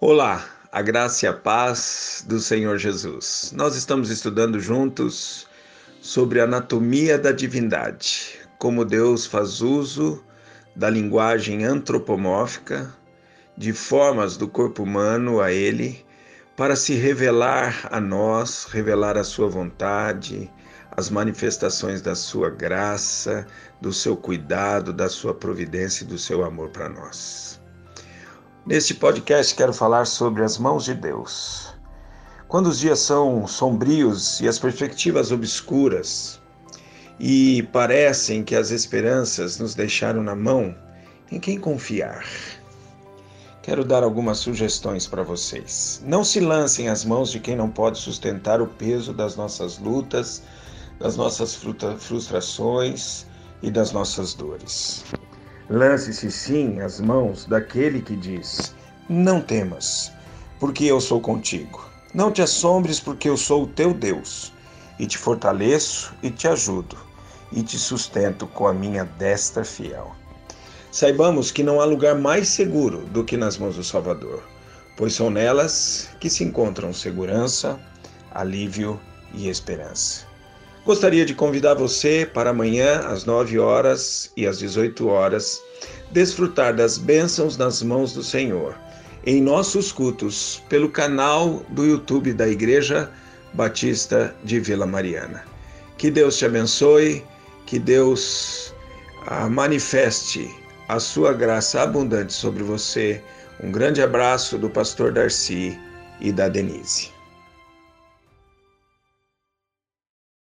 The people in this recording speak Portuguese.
Olá, a graça e a paz do Senhor Jesus. Nós estamos estudando juntos sobre a anatomia da divindade, como Deus faz uso da linguagem antropomórfica, de formas do corpo humano a Ele, para se revelar a nós, revelar a Sua vontade, as manifestações da Sua graça, do seu cuidado, da Sua providência e do seu amor para nós. Neste podcast quero falar sobre as mãos de Deus. Quando os dias são sombrios e as perspectivas obscuras e parecem que as esperanças nos deixaram na mão, em quem confiar? Quero dar algumas sugestões para vocês. Não se lancem às mãos de quem não pode sustentar o peso das nossas lutas, das nossas frustrações e das nossas dores. Lance-se sim às mãos daquele que diz: Não temas, porque eu sou contigo. Não te assombres, porque eu sou o teu Deus, e te fortaleço e te ajudo, e te sustento com a minha destra fiel. Saibamos que não há lugar mais seguro do que nas mãos do Salvador, pois são nelas que se encontram segurança, alívio e esperança. Gostaria de convidar você para amanhã, às 9 horas e às 18 horas, desfrutar das bênçãos nas mãos do Senhor em nossos cultos pelo canal do YouTube da Igreja Batista de Vila Mariana. Que Deus te abençoe, que Deus ah, manifeste a sua graça abundante sobre você. Um grande abraço do pastor Darcy e da Denise.